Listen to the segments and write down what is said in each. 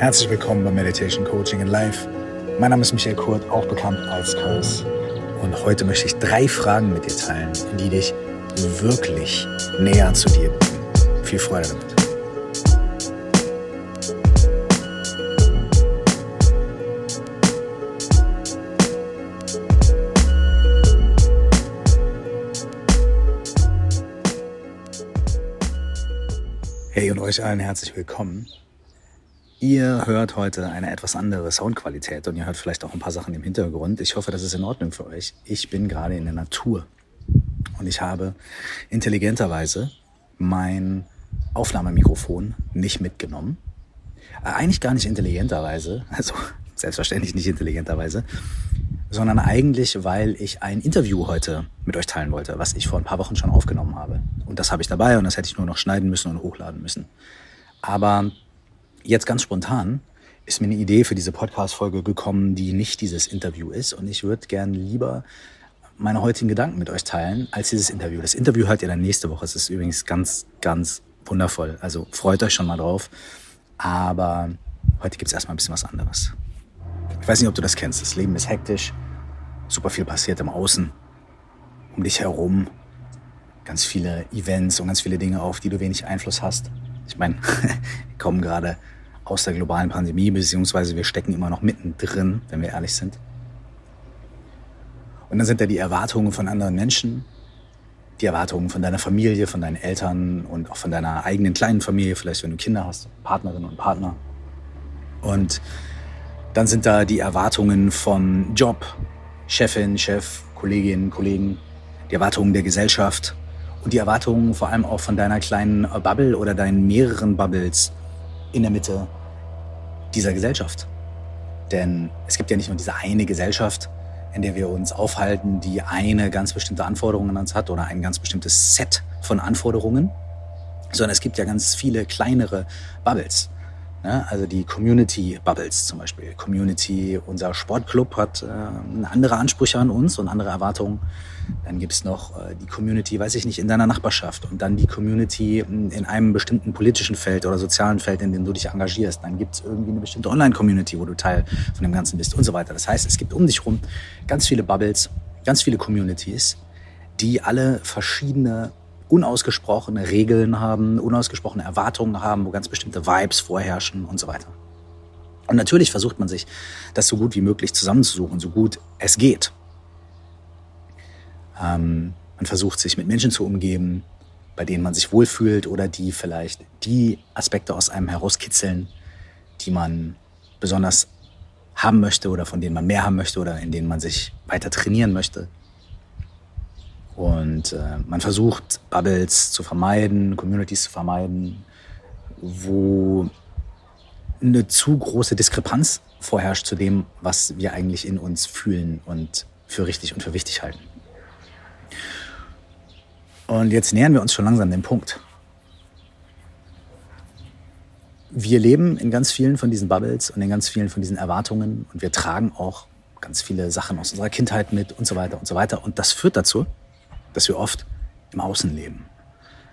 Herzlich willkommen bei Meditation Coaching in Life. Mein Name ist Michael Kurt, auch bekannt als Curse. Und heute möchte ich drei Fragen mit dir teilen, die dich wirklich näher zu dir bringen. Viel Freude damit. Hey und euch allen herzlich willkommen. Ihr hört heute eine etwas andere Soundqualität und ihr hört vielleicht auch ein paar Sachen im Hintergrund. Ich hoffe, das ist in Ordnung für euch. Ich bin gerade in der Natur und ich habe intelligenterweise mein Aufnahmemikrofon nicht mitgenommen. Äh, eigentlich gar nicht intelligenterweise, also selbstverständlich nicht intelligenterweise, sondern eigentlich, weil ich ein Interview heute mit euch teilen wollte, was ich vor ein paar Wochen schon aufgenommen habe. Und das habe ich dabei und das hätte ich nur noch schneiden müssen und hochladen müssen. Aber jetzt ganz spontan ist mir eine Idee für diese Podcast-Folge gekommen, die nicht dieses Interview ist. Und ich würde gern lieber meine heutigen Gedanken mit euch teilen als dieses Interview. Das Interview hört ihr dann nächste Woche. Es ist übrigens ganz, ganz wundervoll. Also freut euch schon mal drauf. Aber heute gibt es erstmal ein bisschen was anderes. Ich weiß nicht, ob du das kennst. Das Leben ist hektisch. Super viel passiert im Außen. Um dich herum. Ganz viele Events und ganz viele Dinge, auf die du wenig Einfluss hast. Ich meine, wir kommen gerade aus der globalen Pandemie, beziehungsweise wir stecken immer noch mittendrin, wenn wir ehrlich sind. Und dann sind da die Erwartungen von anderen Menschen, die Erwartungen von deiner Familie, von deinen Eltern und auch von deiner eigenen kleinen Familie, vielleicht wenn du Kinder hast, Partnerinnen und Partner. Und dann sind da die Erwartungen vom Job, Chefin, Chef, Kolleginnen, Kollegen, die Erwartungen der Gesellschaft, und die Erwartungen vor allem auch von deiner kleinen Bubble oder deinen mehreren Bubbles in der Mitte dieser Gesellschaft. Denn es gibt ja nicht nur diese eine Gesellschaft, in der wir uns aufhalten, die eine ganz bestimmte Anforderung an uns hat oder ein ganz bestimmtes Set von Anforderungen, sondern es gibt ja ganz viele kleinere Bubbles. Ne? Also die Community Bubbles zum Beispiel. Community, unser Sportclub hat äh, andere Ansprüche an uns und andere Erwartungen. Dann gibt's noch äh, die Community, weiß ich nicht, in deiner Nachbarschaft und dann die Community in einem bestimmten politischen Feld oder sozialen Feld, in dem du dich engagierst. Dann gibt's irgendwie eine bestimmte Online-Community, wo du Teil von dem Ganzen bist und so weiter. Das heißt, es gibt um dich rum ganz viele Bubbles, ganz viele Communities, die alle verschiedene unausgesprochene Regeln haben, unausgesprochene Erwartungen haben, wo ganz bestimmte Vibes vorherrschen und so weiter. Und natürlich versucht man sich, das so gut wie möglich zusammenzusuchen, so gut es geht. Ähm, man versucht sich mit Menschen zu umgeben, bei denen man sich wohlfühlt oder die vielleicht die Aspekte aus einem herauskitzeln, die man besonders haben möchte oder von denen man mehr haben möchte oder in denen man sich weiter trainieren möchte. Und äh, man versucht, Bubbles zu vermeiden, Communities zu vermeiden, wo eine zu große Diskrepanz vorherrscht zu dem, was wir eigentlich in uns fühlen und für richtig und für wichtig halten. Und jetzt nähern wir uns schon langsam dem Punkt. Wir leben in ganz vielen von diesen Bubbles und in ganz vielen von diesen Erwartungen und wir tragen auch ganz viele Sachen aus unserer Kindheit mit und so weiter und so weiter. Und das führt dazu, dass wir oft im Außen leben.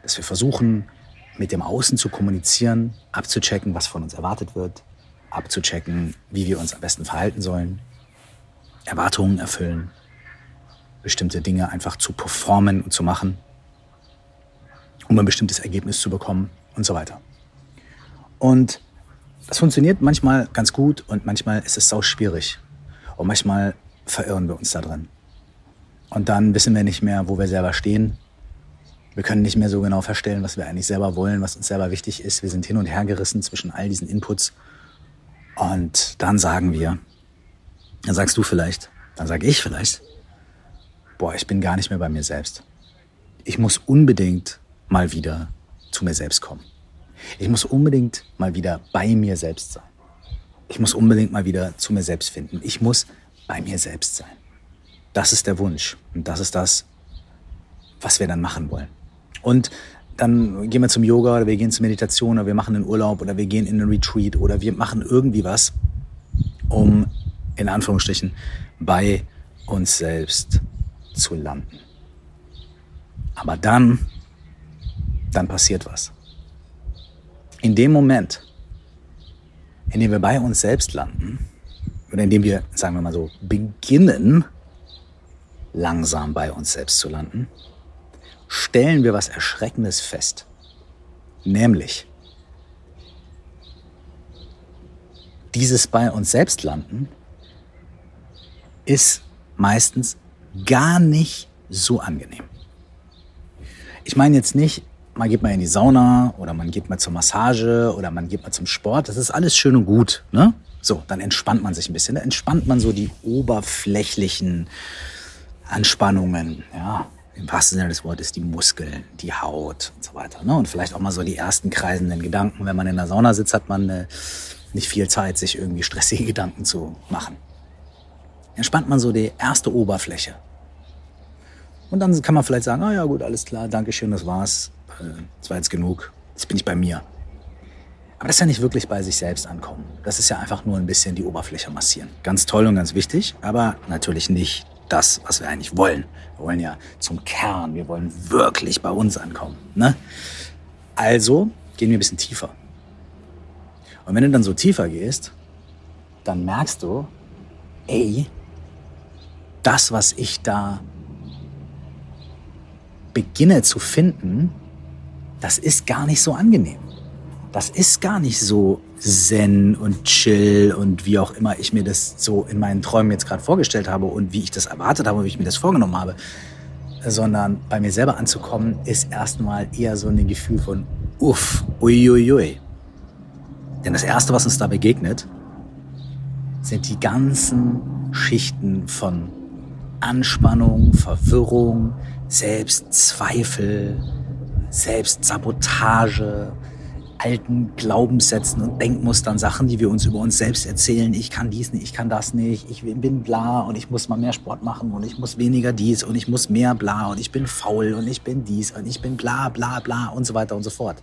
Dass wir versuchen, mit dem Außen zu kommunizieren, abzuchecken, was von uns erwartet wird, abzuchecken, wie wir uns am besten verhalten sollen, Erwartungen erfüllen, bestimmte Dinge einfach zu performen und zu machen, um ein bestimmtes Ergebnis zu bekommen und so weiter. Und das funktioniert manchmal ganz gut und manchmal ist es sau schwierig. Und manchmal verirren wir uns da drin. Und dann wissen wir nicht mehr, wo wir selber stehen. Wir können nicht mehr so genau verstellen, was wir eigentlich selber wollen, was uns selber wichtig ist. Wir sind hin und her gerissen zwischen all diesen Inputs. Und dann sagen wir, dann sagst du vielleicht, dann sage ich vielleicht, boah, ich bin gar nicht mehr bei mir selbst. Ich muss unbedingt mal wieder zu mir selbst kommen. Ich muss unbedingt mal wieder bei mir selbst sein. Ich muss unbedingt mal wieder zu mir selbst finden. Ich muss bei mir selbst sein. Das ist der Wunsch. Und das ist das, was wir dann machen wollen. Und dann gehen wir zum Yoga oder wir gehen zur Meditation oder wir machen einen Urlaub oder wir gehen in einen Retreat oder wir machen irgendwie was, um in Anführungsstrichen bei uns selbst zu landen. Aber dann, dann passiert was. In dem Moment, indem wir bei uns selbst landen oder indem wir, sagen wir mal so, beginnen, langsam bei uns selbst zu landen, stellen wir was Erschreckendes fest. Nämlich, dieses bei uns selbst landen ist meistens gar nicht so angenehm. Ich meine jetzt nicht, man geht mal in die Sauna oder man geht mal zur Massage oder man geht mal zum Sport. Das ist alles schön und gut. Ne? So, dann entspannt man sich ein bisschen. Da entspannt man so die oberflächlichen Anspannungen. Ja, im wahrsten Sinne des Wortes die Muskeln, die Haut und so weiter. Ne? Und vielleicht auch mal so die ersten kreisenden Gedanken. Wenn man in der Sauna sitzt, hat man äh, nicht viel Zeit, sich irgendwie stressige Gedanken zu machen. Entspannt man so die erste Oberfläche. Und dann kann man vielleicht sagen, ah ja gut, alles klar, Dankeschön, das war's. Äh, das war jetzt genug. Jetzt bin ich bei mir. Aber das ist ja nicht wirklich bei sich selbst ankommen. Das ist ja einfach nur ein bisschen die Oberfläche massieren. Ganz toll und ganz wichtig, aber natürlich nicht das, was wir eigentlich wollen. Wir wollen ja zum Kern, wir wollen wirklich bei uns ankommen. Ne? Also gehen wir ein bisschen tiefer. Und wenn du dann so tiefer gehst, dann merkst du, ey, das, was ich da beginne zu finden, das ist gar nicht so angenehm. Das ist gar nicht so zen und chill und wie auch immer ich mir das so in meinen Träumen jetzt gerade vorgestellt habe und wie ich das erwartet habe, wie ich mir das vorgenommen habe. Sondern bei mir selber anzukommen, ist erstmal eher so ein Gefühl von uff, uiuiui. Denn das Erste, was uns da begegnet, sind die ganzen Schichten von Anspannung, Verwirrung, Selbstzweifel, Selbstsabotage, alten Glaubenssätzen und Denkmustern, Sachen, die wir uns über uns selbst erzählen. Ich kann dies nicht, ich kann das nicht, ich bin bla und ich muss mal mehr Sport machen und ich muss weniger dies und ich muss mehr bla und ich bin faul und ich bin dies und ich bin bla bla bla und so weiter und so fort.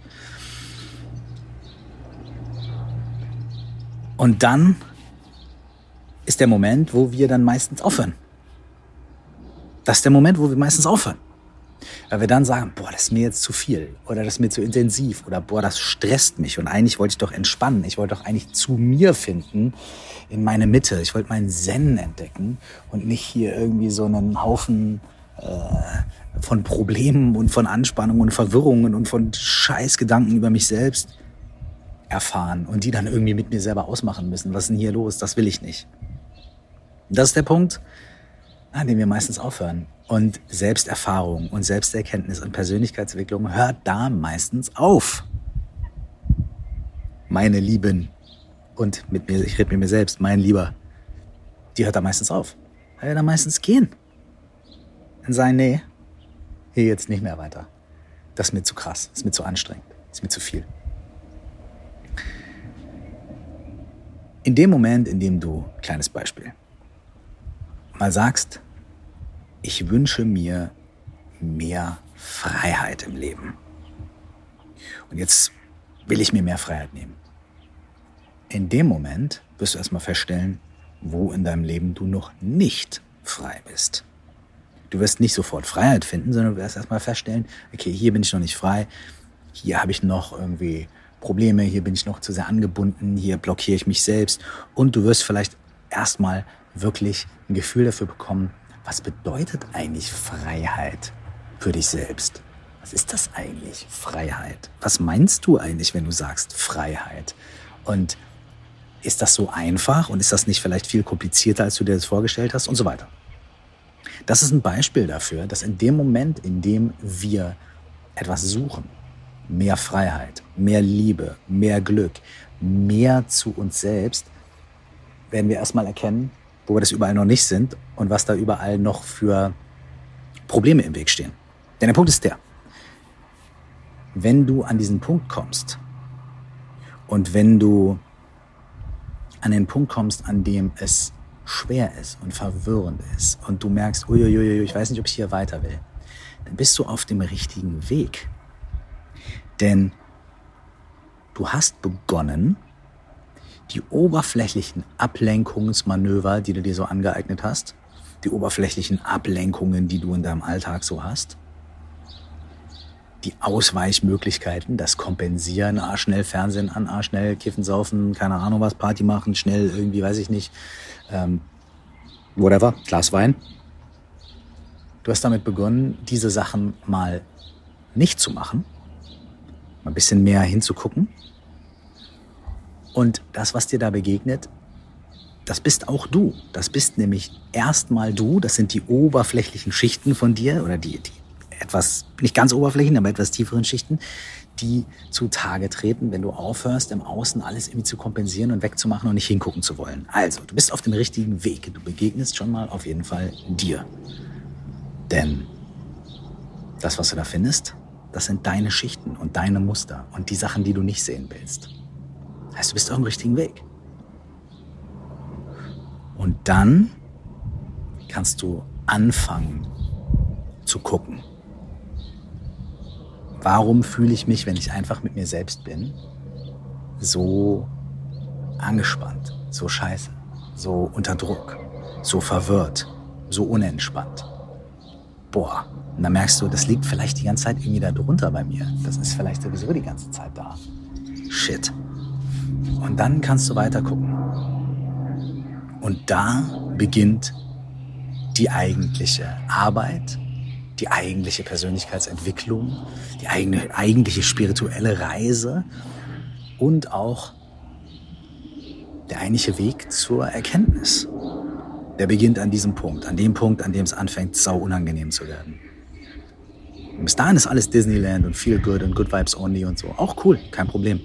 Und dann ist der Moment, wo wir dann meistens aufhören. Das ist der Moment, wo wir meistens aufhören. Weil wir dann sagen, boah, das ist mir jetzt zu viel oder das ist mir zu intensiv oder boah, das stresst mich und eigentlich wollte ich doch entspannen. Ich wollte doch eigentlich zu mir finden, in meine Mitte. Ich wollte meinen Zen entdecken und nicht hier irgendwie so einen Haufen äh, von Problemen und von Anspannungen und Verwirrungen und von Scheißgedanken über mich selbst erfahren und die dann irgendwie mit mir selber ausmachen müssen. Was ist denn hier los? Das will ich nicht. Das ist der Punkt, an dem wir meistens aufhören. Und Selbsterfahrung und Selbsterkenntnis und Persönlichkeitsentwicklung hört da meistens auf. Meine Lieben und mit mir, ich rede mit mir selbst, mein Lieber, die hört da meistens auf. Weil wir da meistens gehen. Und sagen, nee, hier jetzt nicht mehr weiter. Das ist mir zu krass, ist mir zu anstrengend, ist mir zu viel. In dem Moment, in dem du, kleines Beispiel, mal sagst, ich wünsche mir mehr Freiheit im Leben. Und jetzt will ich mir mehr Freiheit nehmen. In dem Moment wirst du erstmal feststellen, wo in deinem Leben du noch nicht frei bist. Du wirst nicht sofort Freiheit finden, sondern du wirst erstmal feststellen, okay, hier bin ich noch nicht frei, hier habe ich noch irgendwie Probleme, hier bin ich noch zu sehr angebunden, hier blockiere ich mich selbst und du wirst vielleicht erstmal wirklich ein Gefühl dafür bekommen, was bedeutet eigentlich Freiheit für dich selbst? Was ist das eigentlich, Freiheit? Was meinst du eigentlich, wenn du sagst Freiheit? Und ist das so einfach und ist das nicht vielleicht viel komplizierter, als du dir das vorgestellt hast und so weiter? Das ist ein Beispiel dafür, dass in dem Moment, in dem wir etwas suchen, mehr Freiheit, mehr Liebe, mehr Glück, mehr zu uns selbst, werden wir erstmal erkennen, wo wir das überall noch nicht sind und was da überall noch für Probleme im Weg stehen. Denn der Punkt ist der, wenn du an diesen Punkt kommst und wenn du an den Punkt kommst, an dem es schwer ist und verwirrend ist und du merkst, uiuiui, ich weiß nicht, ob ich hier weiter will, dann bist du auf dem richtigen Weg. Denn du hast begonnen, die oberflächlichen Ablenkungsmanöver, die du dir so angeeignet hast, die oberflächlichen Ablenkungen, die du in deinem Alltag so hast, die Ausweichmöglichkeiten, das Kompensieren, ah, schnell Fernsehen an, ah, schnell kiffen, saufen, keine Ahnung was, Party machen, schnell irgendwie, weiß ich nicht, ähm, whatever, Glas Wein. Du hast damit begonnen, diese Sachen mal nicht zu machen, mal ein bisschen mehr hinzugucken. Und das, was dir da begegnet, das bist auch du. Das bist nämlich erstmal du. Das sind die oberflächlichen Schichten von dir oder die, die etwas, nicht ganz oberflächlichen, aber etwas tieferen Schichten, die zutage treten, wenn du aufhörst, im Außen alles irgendwie zu kompensieren und wegzumachen und nicht hingucken zu wollen. Also, du bist auf dem richtigen Weg. Du begegnest schon mal auf jeden Fall dir. Denn das, was du da findest, das sind deine Schichten und deine Muster und die Sachen, die du nicht sehen willst. Heißt, du bist auf dem richtigen Weg. Und dann kannst du anfangen zu gucken. Warum fühle ich mich, wenn ich einfach mit mir selbst bin, so angespannt, so scheiße, so unter Druck, so verwirrt, so unentspannt? Boah, und dann merkst du, das liegt vielleicht die ganze Zeit irgendwie da drunter bei mir. Das ist vielleicht sowieso die ganze Zeit da. Shit. Und dann kannst du weiter gucken. Und da beginnt die eigentliche Arbeit, die eigentliche Persönlichkeitsentwicklung, die eigene, eigentliche spirituelle Reise und auch der eigentliche Weg zur Erkenntnis. Der beginnt an diesem Punkt, an dem Punkt, an dem es anfängt, sau unangenehm zu werden. Und bis dahin ist alles Disneyland und Feel Good und Good Vibes Only und so. Auch cool, kein Problem.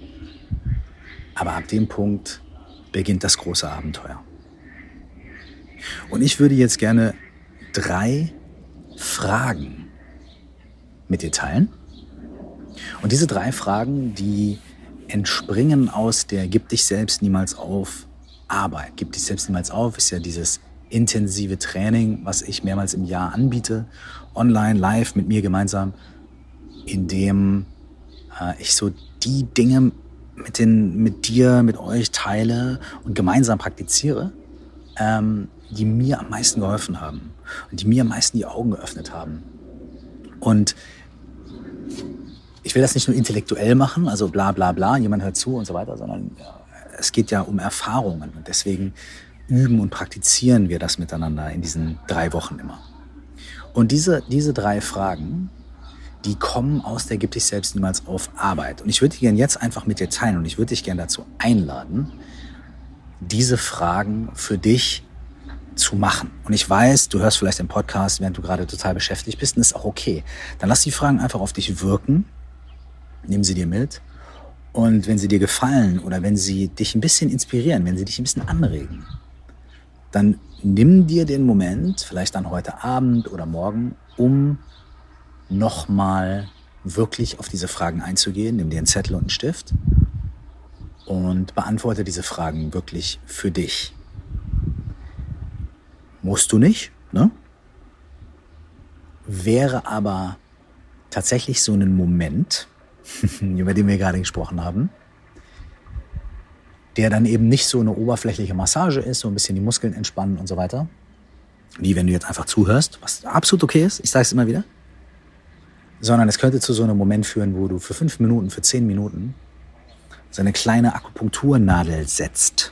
Aber ab dem Punkt beginnt das große Abenteuer. Und ich würde jetzt gerne drei Fragen mit dir teilen. Und diese drei Fragen, die entspringen aus der Gib dich selbst niemals auf Arbeit. Gib dich selbst niemals auf ist ja dieses intensive Training, was ich mehrmals im Jahr anbiete, online, live mit mir gemeinsam, in dem äh, ich so die Dinge mit, den, mit dir, mit euch teile und gemeinsam praktiziere, ähm, die mir am meisten geholfen haben und die mir am meisten die Augen geöffnet haben. Und ich will das nicht nur intellektuell machen, also bla bla bla, jemand hört zu und so weiter, sondern es geht ja um Erfahrungen und deswegen üben und praktizieren wir das miteinander in diesen drei Wochen immer. Und diese, diese drei Fragen, die kommen aus der Gib dich selbst niemals auf Arbeit. Und ich würde die gerne jetzt einfach mit dir teilen und ich würde dich gerne dazu einladen, diese Fragen für dich zu machen. Und ich weiß, du hörst vielleicht den Podcast, während du gerade total beschäftigt bist, und ist auch okay. Dann lass die Fragen einfach auf dich wirken, nimm sie dir mit. Und wenn sie dir gefallen oder wenn sie dich ein bisschen inspirieren, wenn sie dich ein bisschen anregen, dann nimm dir den Moment, vielleicht dann heute Abend oder morgen, um nochmal wirklich auf diese Fragen einzugehen. Nimm dir einen Zettel und einen Stift und beantworte diese Fragen wirklich für dich. Musst du nicht, ne? Wäre aber tatsächlich so ein Moment, über den wir gerade gesprochen haben, der dann eben nicht so eine oberflächliche Massage ist, so ein bisschen die Muskeln entspannen und so weiter, wie wenn du jetzt einfach zuhörst, was absolut okay ist, ich sage es immer wieder, sondern es könnte zu so einem Moment führen, wo du für fünf Minuten, für zehn Minuten so eine kleine Akupunkturnadel setzt.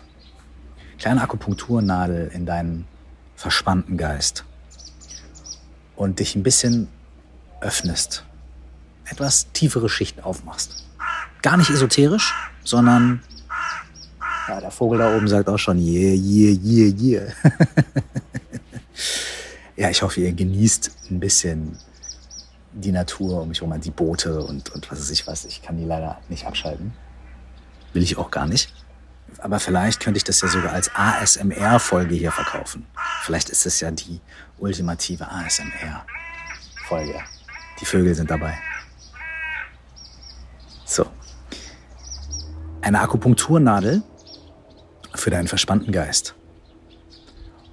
Kleine Akupunkturnadel in deinen verspannten Geist. Und dich ein bisschen öffnest. Etwas tiefere Schichten aufmachst. Gar nicht esoterisch, sondern ja, der Vogel da oben sagt auch schon yeah, yeah, yeah, yeah. ja, ich hoffe, ihr genießt ein bisschen die Natur um mich herum, die Boote und, und was weiß ich was. Ich kann die leider nicht abschalten. Will ich auch gar nicht. Aber vielleicht könnte ich das ja sogar als ASMR-Folge hier verkaufen. Vielleicht ist es ja die ultimative ASMR-Folge. Die Vögel sind dabei. So. Eine Akupunkturnadel für deinen verspannten Geist.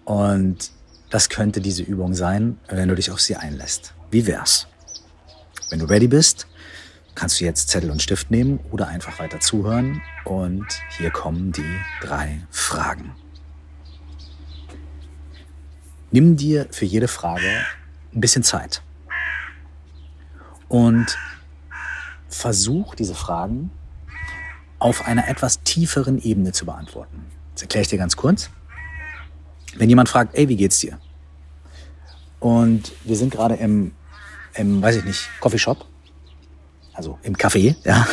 Und das könnte diese Übung sein, wenn du dich auf sie einlässt. Wie wär's? Wenn du ready bist, kannst du jetzt Zettel und Stift nehmen oder einfach weiter zuhören. Und hier kommen die drei Fragen. Nimm dir für jede Frage ein bisschen Zeit. Und versuch diese Fragen auf einer etwas tieferen Ebene zu beantworten. Das erkläre ich dir ganz kurz. Wenn jemand fragt, ey, wie geht's dir? Und wir sind gerade im, im, weiß ich nicht, Coffeeshop, also im Café, ja.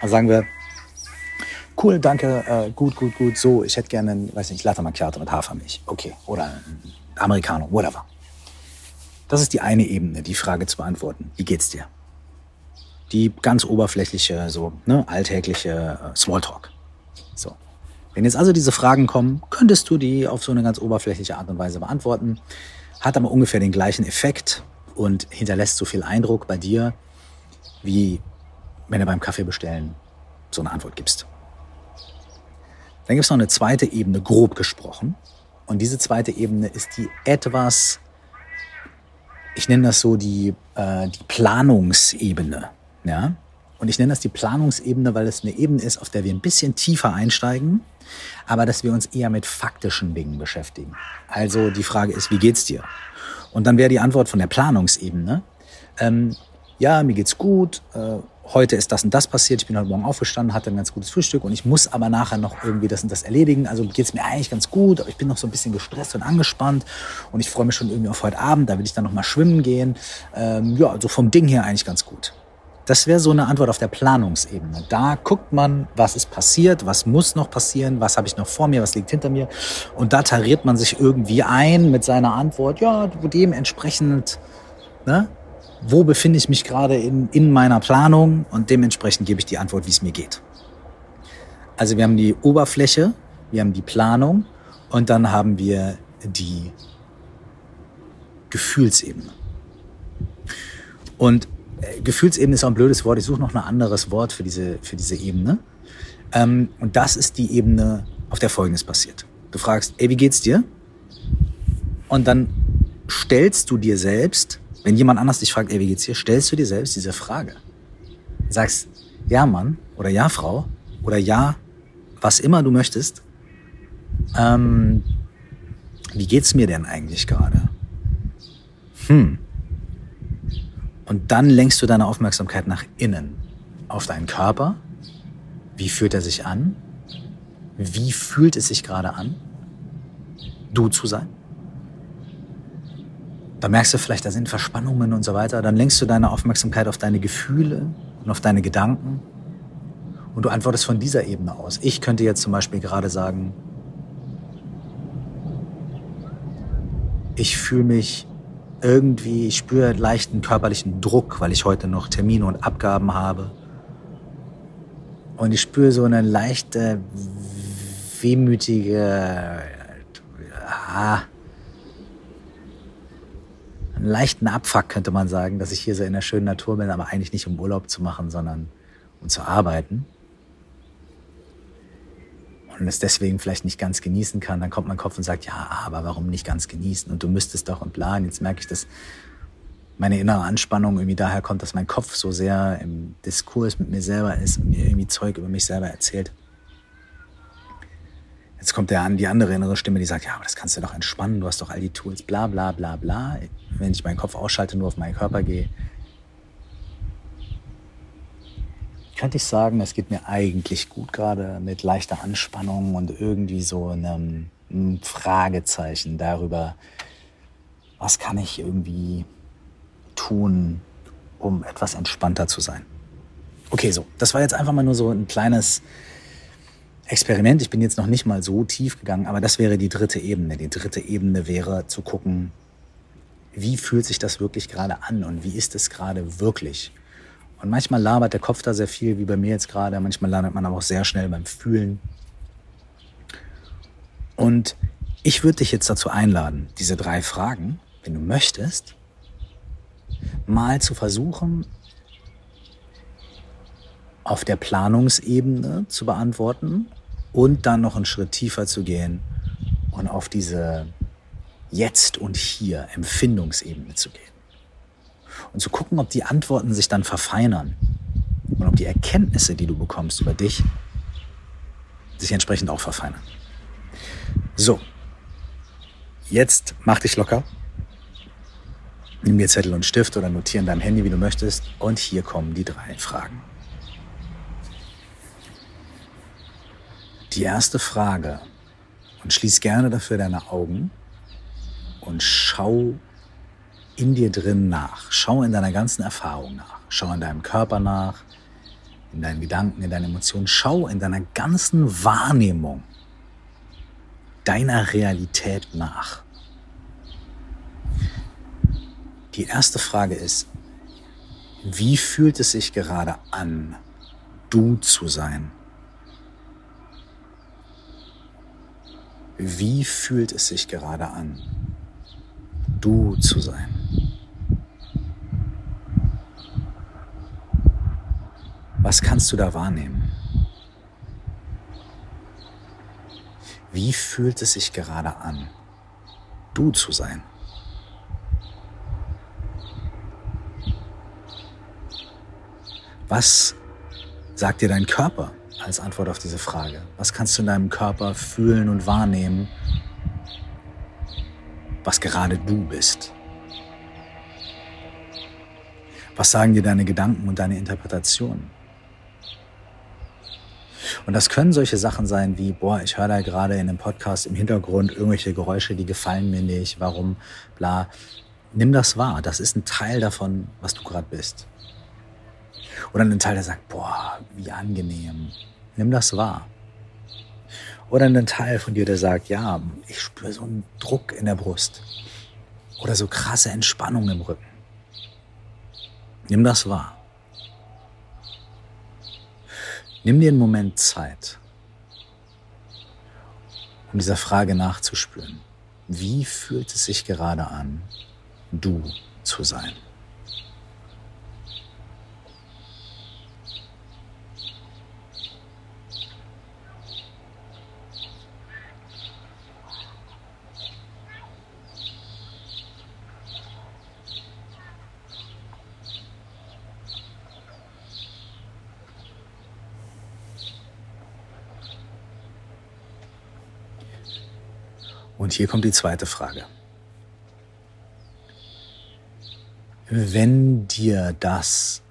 Dann sagen wir, cool, danke, äh, gut, gut, gut, so, ich hätte gerne, einen, weiß nicht, Latte Macchiato mit Hafermilch. Okay, oder Americano, whatever. Das ist die eine Ebene, die Frage zu beantworten. Wie geht's dir? Die ganz oberflächliche, so ne, alltägliche äh, Smalltalk. So. Wenn jetzt also diese Fragen kommen, könntest du die auf so eine ganz oberflächliche Art und Weise beantworten, hat aber ungefähr den gleichen Effekt und hinterlässt so viel Eindruck bei dir, wie wenn du beim Kaffee bestellen so eine Antwort gibst. Dann gibt es noch eine zweite Ebene, grob gesprochen. Und diese zweite Ebene ist die etwas ich nenne das so die, äh, die Planungsebene. Ja? Und ich nenne das die Planungsebene, weil es eine Ebene ist, auf der wir ein bisschen tiefer einsteigen, aber dass wir uns eher mit faktischen Dingen beschäftigen. Also die Frage ist, wie geht's dir? Und dann wäre die Antwort von der Planungsebene, ähm, ja, mir geht's gut, äh, heute ist das und das passiert, ich bin heute Morgen aufgestanden, hatte ein ganz gutes Frühstück und ich muss aber nachher noch irgendwie das und das erledigen. Also geht es mir eigentlich ganz gut, aber ich bin noch so ein bisschen gestresst und angespannt und ich freue mich schon irgendwie auf heute Abend, da will ich dann noch mal schwimmen gehen. Ähm, ja, also vom Ding her eigentlich ganz gut. Das wäre so eine Antwort auf der Planungsebene. Da guckt man, was ist passiert, was muss noch passieren, was habe ich noch vor mir, was liegt hinter mir. Und da tariert man sich irgendwie ein mit seiner Antwort, ja, dementsprechend ne, wo befinde ich mich gerade in, in meiner Planung und dementsprechend gebe ich die Antwort, wie es mir geht. Also wir haben die Oberfläche, wir haben die Planung und dann haben wir die Gefühlsebene. Und äh, Gefühlsebene ist auch ein blödes Wort. Ich suche noch ein anderes Wort für diese, für diese Ebene. Ähm, und das ist die Ebene, auf der Folgendes passiert. Du fragst, ey, wie geht's dir? Und dann stellst du dir selbst wenn jemand anders dich fragt, ey, wie geht's dir, stellst du dir selbst diese Frage. Sagst, ja, Mann, oder ja, Frau, oder ja, was immer du möchtest. Ähm, wie geht's mir denn eigentlich gerade? Hm. Und dann lenkst du deine Aufmerksamkeit nach innen, auf deinen Körper. Wie fühlt er sich an? Wie fühlt es sich gerade an, du zu sein? Da merkst du vielleicht, da sind Verspannungen und so weiter. Dann lenkst du deine Aufmerksamkeit auf deine Gefühle und auf deine Gedanken. Und du antwortest von dieser Ebene aus. Ich könnte jetzt zum Beispiel gerade sagen, ich fühle mich irgendwie, ich spüre leichten körperlichen Druck, weil ich heute noch Termine und Abgaben habe. Und ich spüre so eine leichte, wehmütige, ah, einen leichten Abfuck, könnte man sagen, dass ich hier so in der schönen Natur bin, aber eigentlich nicht um Urlaub zu machen, sondern um zu arbeiten. Und es deswegen vielleicht nicht ganz genießen kann, dann kommt mein Kopf und sagt, ja, aber warum nicht ganz genießen? Und du müsstest doch und bla. Jetzt merke ich, dass meine innere Anspannung irgendwie daher kommt, dass mein Kopf so sehr im Diskurs mit mir selber ist und mir irgendwie Zeug über mich selber erzählt. Jetzt kommt der an die andere innere Stimme, die sagt, ja, aber das kannst du doch entspannen, du hast doch all die Tools, bla bla bla bla. Wenn ich meinen Kopf ausschalte, nur auf meinen Körper gehe, könnte ich sagen, es geht mir eigentlich gut gerade mit leichter Anspannung und irgendwie so einem, einem Fragezeichen darüber, was kann ich irgendwie tun, um etwas entspannter zu sein. Okay, so, das war jetzt einfach mal nur so ein kleines Experiment. Ich bin jetzt noch nicht mal so tief gegangen, aber das wäre die dritte Ebene. Die dritte Ebene wäre zu gucken, wie fühlt sich das wirklich gerade an und wie ist es gerade wirklich? Und manchmal labert der Kopf da sehr viel, wie bei mir jetzt gerade. Manchmal landet man aber auch sehr schnell beim Fühlen. Und ich würde dich jetzt dazu einladen, diese drei Fragen, wenn du möchtest, mal zu versuchen, auf der Planungsebene zu beantworten und dann noch einen Schritt tiefer zu gehen und auf diese Jetzt und Hier Empfindungsebene zu gehen. Und zu gucken, ob die Antworten sich dann verfeinern und ob die Erkenntnisse, die du bekommst über dich, sich entsprechend auch verfeinern. So, jetzt mach dich locker. Nimm dir Zettel und Stift oder notiere in deinem Handy, wie du möchtest. Und hier kommen die drei Fragen. Die erste Frage, und schließ gerne dafür deine Augen und schau in dir drin nach. Schau in deiner ganzen Erfahrung nach. Schau in deinem Körper nach, in deinen Gedanken, in deinen Emotionen. Schau in deiner ganzen Wahrnehmung deiner Realität nach. Die erste Frage ist, wie fühlt es sich gerade an, du zu sein? Wie fühlt es sich gerade an, du zu sein? Was kannst du da wahrnehmen? Wie fühlt es sich gerade an, du zu sein? Was sagt dir dein Körper als Antwort auf diese Frage? Was kannst du in deinem Körper fühlen und wahrnehmen, was gerade du bist? Was sagen dir deine Gedanken und deine Interpretationen? Und das können solche Sachen sein wie, boah, ich höre da gerade in einem Podcast im Hintergrund irgendwelche Geräusche, die gefallen mir nicht, warum, bla. Nimm das wahr. Das ist ein Teil davon, was du gerade bist. Oder ein Teil, der sagt, boah, wie angenehm. Nimm das wahr. Oder ein Teil von dir, der sagt, ja, ich spüre so einen Druck in der Brust. Oder so krasse Entspannung im Rücken. Nimm das wahr. Nimm dir einen Moment Zeit, um dieser Frage nachzuspüren. Wie fühlt es sich gerade an, du zu sein? Hier kommt die zweite Frage. Wenn dir das,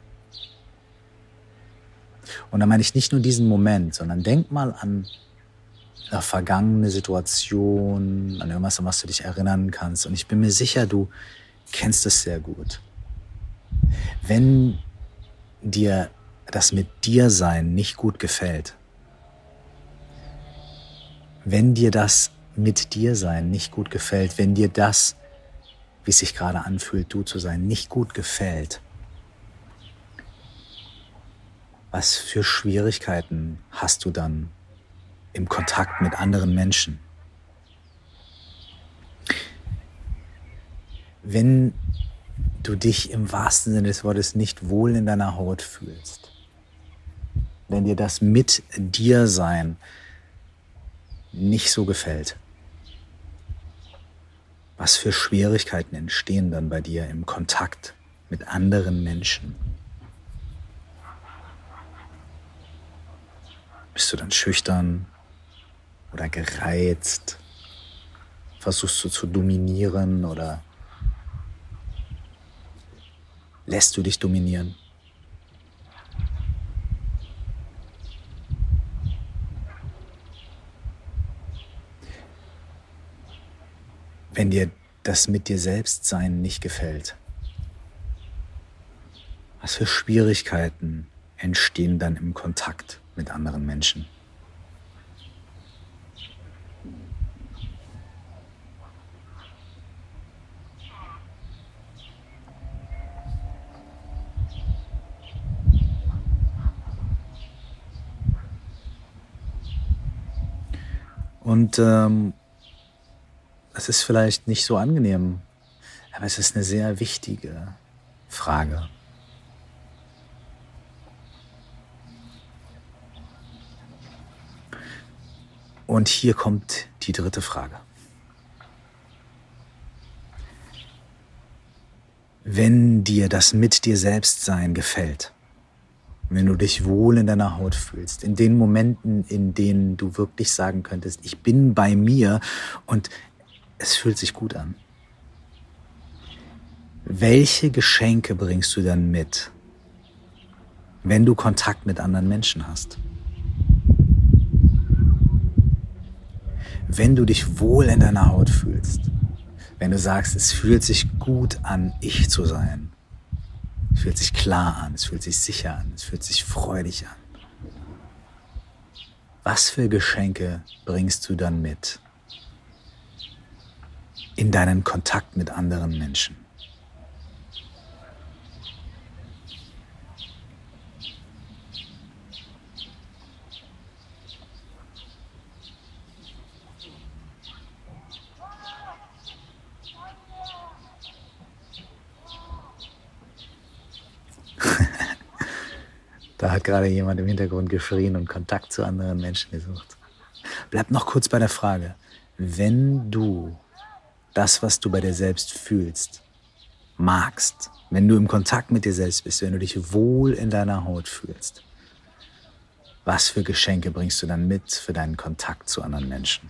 und da meine ich nicht nur diesen Moment, sondern denk mal an eine vergangene Situation, an irgendwas, an was du dich erinnern kannst. Und ich bin mir sicher, du kennst es sehr gut. Wenn dir das mit dir sein nicht gut gefällt, wenn dir das mit dir sein nicht gut gefällt, wenn dir das, wie es sich gerade anfühlt, du zu sein, nicht gut gefällt, was für Schwierigkeiten hast du dann im Kontakt mit anderen Menschen? Wenn du dich im wahrsten Sinne des Wortes nicht wohl in deiner Haut fühlst, wenn dir das mit dir sein nicht so gefällt, was für Schwierigkeiten entstehen dann bei dir im Kontakt mit anderen Menschen? Bist du dann schüchtern oder gereizt? Versuchst du zu dominieren oder lässt du dich dominieren? Wenn dir das mit dir selbst sein nicht gefällt? Was für Schwierigkeiten entstehen dann im Kontakt mit anderen Menschen? Und ähm, es ist vielleicht nicht so angenehm, aber es ist eine sehr wichtige Frage. Und hier kommt die dritte Frage. Wenn dir das mit dir selbst sein gefällt, wenn du dich wohl in deiner Haut fühlst, in den Momenten, in denen du wirklich sagen könntest, ich bin bei mir und es fühlt sich gut an. welche Geschenke bringst du dann mit, wenn du Kontakt mit anderen Menschen hast? Wenn du dich wohl in deiner Haut fühlst, wenn du sagst, es fühlt sich gut an, ich zu sein, es fühlt sich klar an, es fühlt sich sicher an, es fühlt sich freudig an. Was für Geschenke bringst du dann mit in deinen Kontakt mit anderen Menschen? Da hat gerade jemand im Hintergrund geschrien und Kontakt zu anderen Menschen gesucht. Bleib noch kurz bei der Frage. Wenn du das, was du bei dir selbst fühlst, magst, wenn du im Kontakt mit dir selbst bist, wenn du dich wohl in deiner Haut fühlst, was für Geschenke bringst du dann mit für deinen Kontakt zu anderen Menschen?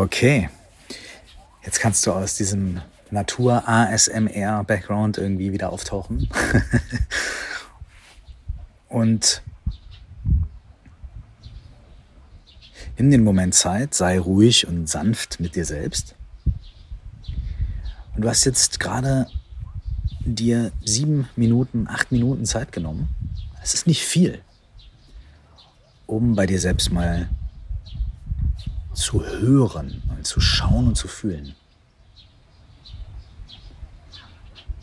Okay. Jetzt kannst du aus diesem Natur-ASMR-Background irgendwie wieder auftauchen. und nimm den Moment Zeit, sei ruhig und sanft mit dir selbst. Und du hast jetzt gerade dir sieben Minuten, acht Minuten Zeit genommen. Es ist nicht viel, um bei dir selbst mal zu hören, mal zu schauen und zu fühlen.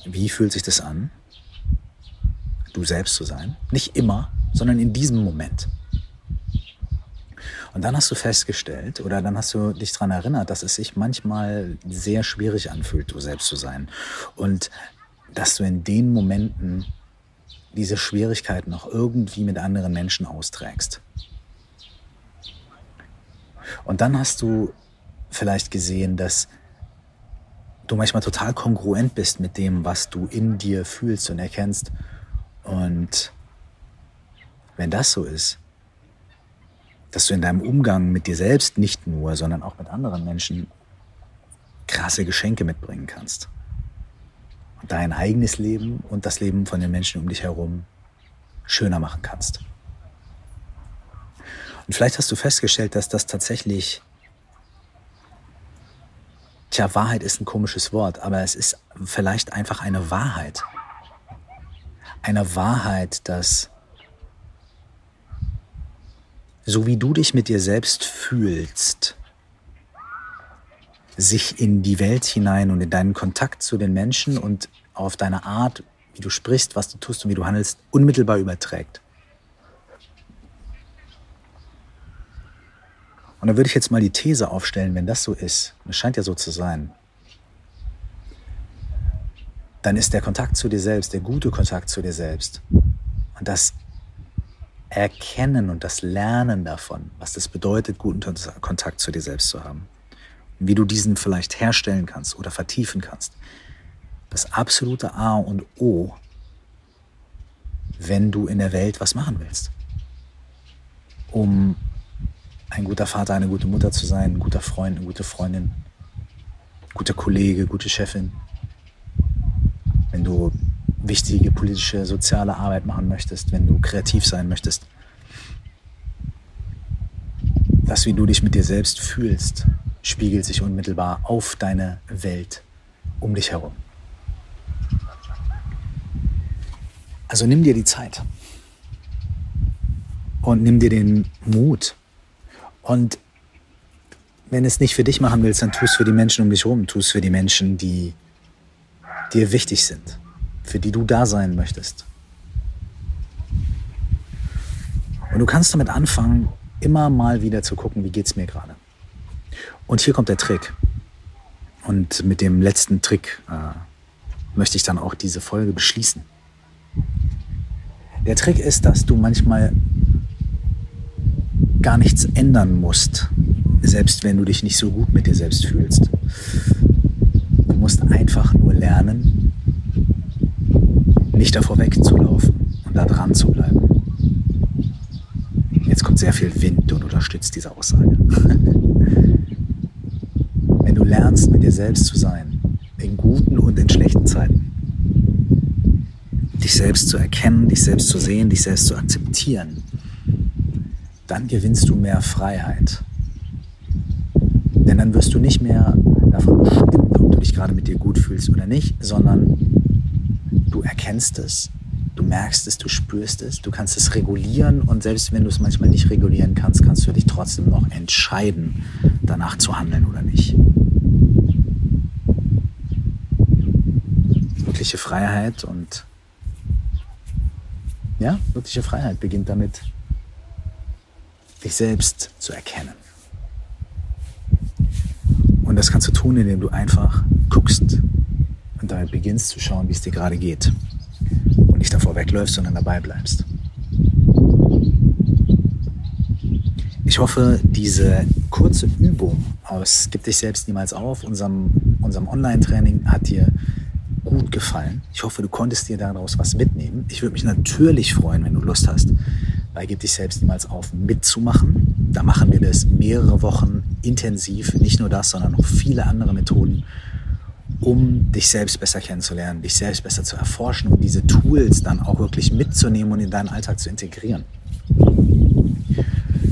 Wie fühlt sich das an, du selbst zu sein? Nicht immer, sondern in diesem Moment. Und dann hast du festgestellt oder dann hast du dich daran erinnert, dass es sich manchmal sehr schwierig anfühlt, du selbst zu sein. Und dass du in den Momenten diese Schwierigkeiten auch irgendwie mit anderen Menschen austrägst. Und dann hast du vielleicht gesehen, dass du manchmal total kongruent bist mit dem, was du in dir fühlst und erkennst. Und wenn das so ist, dass du in deinem Umgang mit dir selbst nicht nur, sondern auch mit anderen Menschen krasse Geschenke mitbringen kannst. Und dein eigenes Leben und das Leben von den Menschen um dich herum schöner machen kannst. Und vielleicht hast du festgestellt, dass das tatsächlich, tja, Wahrheit ist ein komisches Wort, aber es ist vielleicht einfach eine Wahrheit. Eine Wahrheit, dass so wie du dich mit dir selbst fühlst, sich in die Welt hinein und in deinen Kontakt zu den Menschen und auf deine Art, wie du sprichst, was du tust und wie du handelst, unmittelbar überträgt. Und da würde ich jetzt mal die These aufstellen, wenn das so ist, es scheint ja so zu sein, dann ist der Kontakt zu dir selbst, der gute Kontakt zu dir selbst und das Erkennen und das Lernen davon, was das bedeutet, guten Kontakt zu dir selbst zu haben, und wie du diesen vielleicht herstellen kannst oder vertiefen kannst, das absolute A und O, wenn du in der Welt was machen willst, um ein guter Vater, eine gute Mutter zu sein, ein guter Freund, eine gute Freundin, guter Kollege, gute Chefin. Wenn du wichtige politische, soziale Arbeit machen möchtest, wenn du kreativ sein möchtest. Das, wie du dich mit dir selbst fühlst, spiegelt sich unmittelbar auf deine Welt um dich herum. Also nimm dir die Zeit und nimm dir den Mut, und wenn es nicht für dich machen willst, dann tust für die Menschen um dich herum, tust für die Menschen, die dir wichtig sind, für die du da sein möchtest. Und du kannst damit anfangen, immer mal wieder zu gucken, wie geht es mir gerade. Und hier kommt der Trick. Und mit dem letzten Trick äh, möchte ich dann auch diese Folge beschließen. Der Trick ist, dass du manchmal gar nichts ändern musst, selbst wenn du dich nicht so gut mit dir selbst fühlst. Du musst einfach nur lernen, nicht davor wegzulaufen und da dran zu bleiben. Jetzt kommt sehr viel Wind und unterstützt diese Aussage. wenn du lernst, mit dir selbst zu sein, in guten und in schlechten Zeiten, dich selbst zu erkennen, dich selbst zu sehen, dich selbst zu akzeptieren, dann gewinnst du mehr Freiheit. Denn dann wirst du nicht mehr davon bestimmt, ob du dich gerade mit dir gut fühlst oder nicht, sondern du erkennst es, du merkst es, du spürst es, du kannst es regulieren und selbst wenn du es manchmal nicht regulieren kannst, kannst du dich trotzdem noch entscheiden, danach zu handeln oder nicht. Wirkliche Freiheit und ja, wirkliche Freiheit beginnt damit, dich selbst zu erkennen. Und das kannst du tun, indem du einfach guckst und damit beginnst zu schauen, wie es dir gerade geht. Und nicht davor wegläufst, sondern dabei bleibst. Ich hoffe, diese kurze Übung aus Gib dich selbst niemals auf, unserem, unserem Online-Training, hat dir gut gefallen. Ich hoffe, du konntest dir daraus was mitnehmen. Ich würde mich natürlich freuen, wenn du Lust hast, bei Gib dich selbst niemals auf mitzumachen. Da machen wir das mehrere Wochen intensiv. Nicht nur das, sondern noch viele andere Methoden, um dich selbst besser kennenzulernen, dich selbst besser zu erforschen und diese Tools dann auch wirklich mitzunehmen und in deinen Alltag zu integrieren.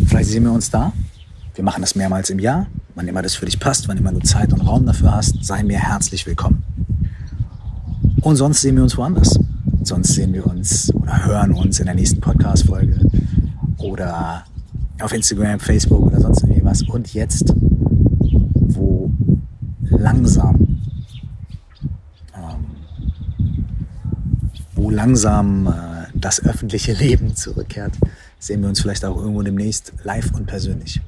Vielleicht sehen wir uns da. Wir machen das mehrmals im Jahr. Wann immer das für dich passt, wann immer du Zeit und Raum dafür hast, sei mir herzlich willkommen. Und sonst sehen wir uns woanders. Sonst sehen wir uns oder hören uns in der nächsten Podcast-Folge oder auf Instagram, Facebook oder sonst irgendwas. Und jetzt, wo langsam, ähm, wo langsam äh, das öffentliche Leben zurückkehrt, sehen wir uns vielleicht auch irgendwo demnächst live und persönlich.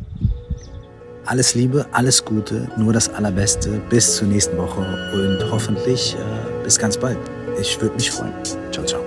Alles Liebe, alles Gute, nur das Allerbeste. Bis zur nächsten Woche und hoffentlich äh, bis ganz bald. Ich würde mich freuen. Ciao, ciao.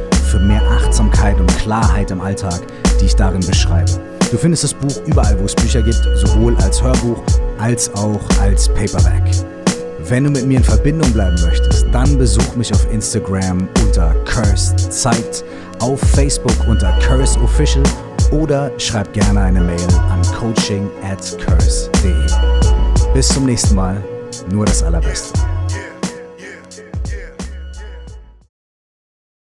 für mehr Achtsamkeit und Klarheit im Alltag, die ich darin beschreibe. Du findest das Buch überall, wo es Bücher gibt, sowohl als Hörbuch als auch als Paperback. Wenn du mit mir in Verbindung bleiben möchtest, dann besuch mich auf Instagram unter Cursed Zeit, auf Facebook unter Curse Official oder schreib gerne eine Mail an coaching at curse.de. Bis zum nächsten Mal, nur das Allerbeste.